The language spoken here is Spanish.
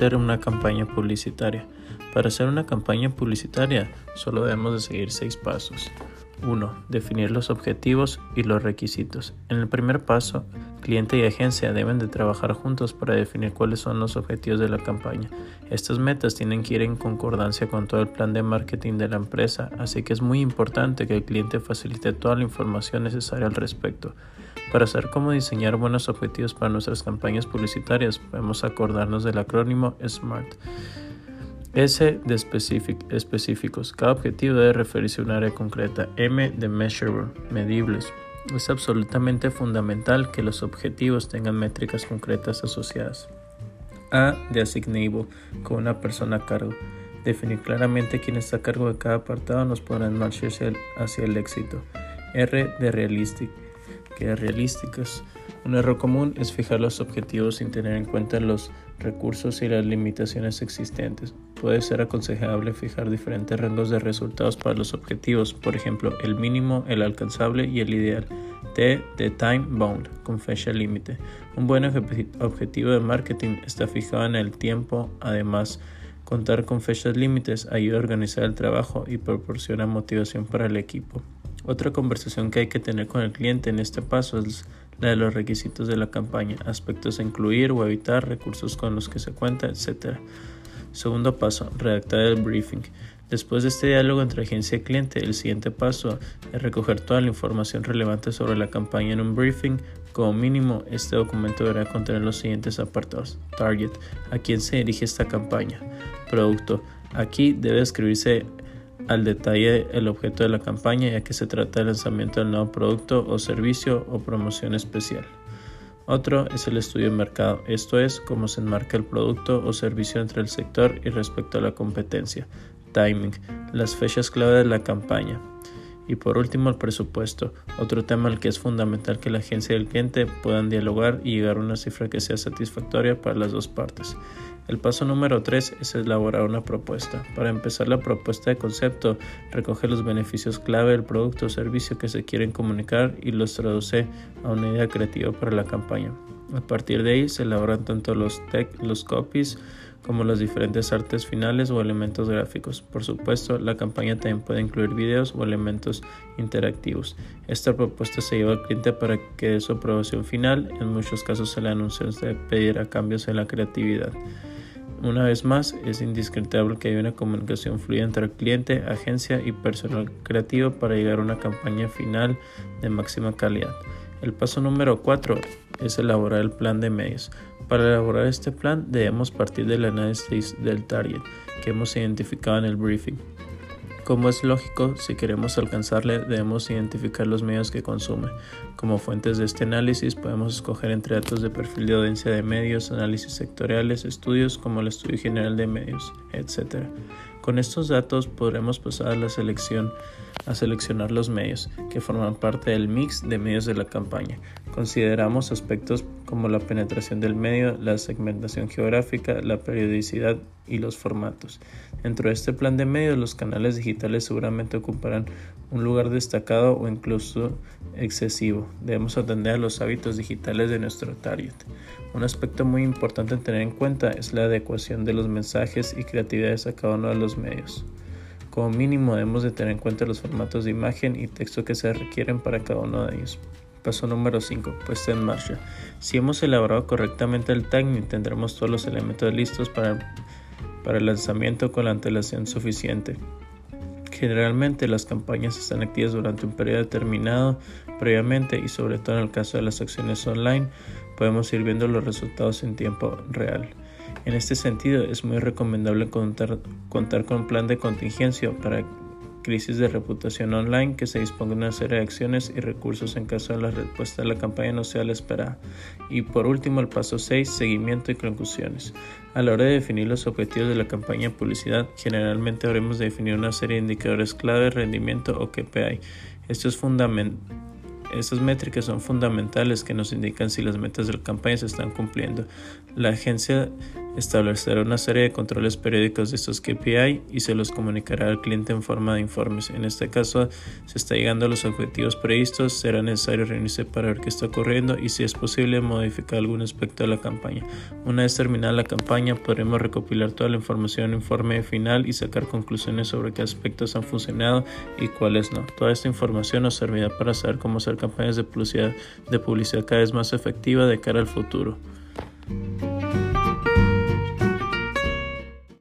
hacer una campaña publicitaria? Para hacer una campaña publicitaria solo debemos de seguir seis pasos. 1. Definir los objetivos y los requisitos. En el primer paso, cliente y agencia deben de trabajar juntos para definir cuáles son los objetivos de la campaña. Estas metas tienen que ir en concordancia con todo el plan de marketing de la empresa, así que es muy importante que el cliente facilite toda la información necesaria al respecto. Para saber cómo diseñar buenos objetivos para nuestras campañas publicitarias, podemos acordarnos del acrónimo SMART. S de específicos. Cada objetivo debe referirse a un área concreta. M de measurable, medibles. Es absolutamente fundamental que los objetivos tengan métricas concretas asociadas. A de assignable, con una persona a cargo. Definir claramente quién está a cargo de cada apartado nos podrá marcharse hacia el éxito. R de realistic realísticas. Un error común es fijar los objetivos sin tener en cuenta los recursos y las limitaciones existentes. Puede ser aconsejable fijar diferentes rangos de resultados para los objetivos, por ejemplo, el mínimo, el alcanzable y el ideal. T de time bound, con fecha límite. Un buen objetivo de marketing está fijado en el tiempo, además, Contar con fechas límites ayuda a organizar el trabajo y proporciona motivación para el equipo. Otra conversación que hay que tener con el cliente en este paso es la de los requisitos de la campaña, aspectos a incluir o evitar, recursos con los que se cuenta, etc. Segundo paso, redactar el briefing. Después de este diálogo entre agencia y cliente, el siguiente paso es recoger toda la información relevante sobre la campaña en un briefing. Como mínimo, este documento deberá contener los siguientes apartados. Target, a quién se dirige esta campaña. Producto, aquí debe escribirse al detalle el objeto de la campaña ya que se trata del lanzamiento del nuevo producto o servicio o promoción especial. Otro es el estudio de mercado, esto es cómo se enmarca el producto o servicio entre el sector y respecto a la competencia. Timing, las fechas clave de la campaña. Y por último, el presupuesto, otro tema al que es fundamental que la agencia y el cliente puedan dialogar y llegar a una cifra que sea satisfactoria para las dos partes. El paso número 3 es elaborar una propuesta. Para empezar la propuesta de concepto, recoge los beneficios clave del producto o servicio que se quieren comunicar y los traduce a una idea creativa para la campaña. A partir de ahí se elaboran tanto los, los copies como las diferentes artes finales o elementos gráficos. Por supuesto, la campaña también puede incluir videos o elementos interactivos. Esta propuesta se lleva al cliente para que dé su aprobación final. En muchos casos el anuncio se pedirá cambios en la creatividad. Una vez más, es indiscutible que haya una comunicación fluida entre el cliente, agencia y personal creativo para llegar a una campaña final de máxima calidad. El paso número 4 es elaborar el plan de medios. Para elaborar este plan debemos partir del análisis del target que hemos identificado en el briefing. Como es lógico, si queremos alcanzarle, debemos identificar los medios que consume. Como fuentes de este análisis, podemos escoger entre datos de perfil de audiencia de medios, análisis sectoriales, estudios como el Estudio General de Medios, etc. Con estos datos podremos pasar a la selección a seleccionar los medios que forman parte del mix de medios de la campaña. Consideramos aspectos como la penetración del medio, la segmentación geográfica, la periodicidad y los formatos. Dentro de este plan de medios, los canales digitales seguramente ocuparán un lugar destacado o incluso excesivo. Debemos atender a los hábitos digitales de nuestro target. Un aspecto muy importante a tener en cuenta es la adecuación de los mensajes y creatividades a cada uno de los medios. Como mínimo debemos de tener en cuenta los formatos de imagen y texto que se requieren para cada uno de ellos. Paso número 5. Puesta en marcha. Si hemos elaborado correctamente el tagging, tendremos todos los elementos listos para, el lanzamiento con la antelación suficiente. Generalmente las campañas están activas durante un periodo determinado previamente y sobre todo en el caso de las acciones online podemos ir viendo los resultados en tiempo real. En este sentido, es muy recomendable contar con un plan de contingencia para crisis de reputación online que se disponga una serie de acciones y recursos en caso de la respuesta de la campaña no sea la esperada. Y por último, el paso 6, seguimiento y conclusiones. A la hora de definir los objetivos de la campaña de publicidad, generalmente habremos de definir una serie de indicadores clave rendimiento o KPI. Esto es fundamental estas métricas son fundamentales que nos indican si las metas de la campaña se están cumpliendo. La agencia establecerá una serie de controles periódicos de estos KPI y se los comunicará al cliente en forma de informes. En este caso, si está llegando a los objetivos previstos, será necesario reunirse para ver qué está ocurriendo y si es posible modificar algún aspecto de la campaña. Una vez terminada la campaña, podremos recopilar toda la información en informe final y sacar conclusiones sobre qué aspectos han funcionado y cuáles no. Toda esta información nos servirá para saber cómo hacer campañas de publicidad, de cada vez más efectiva de cara al futuro.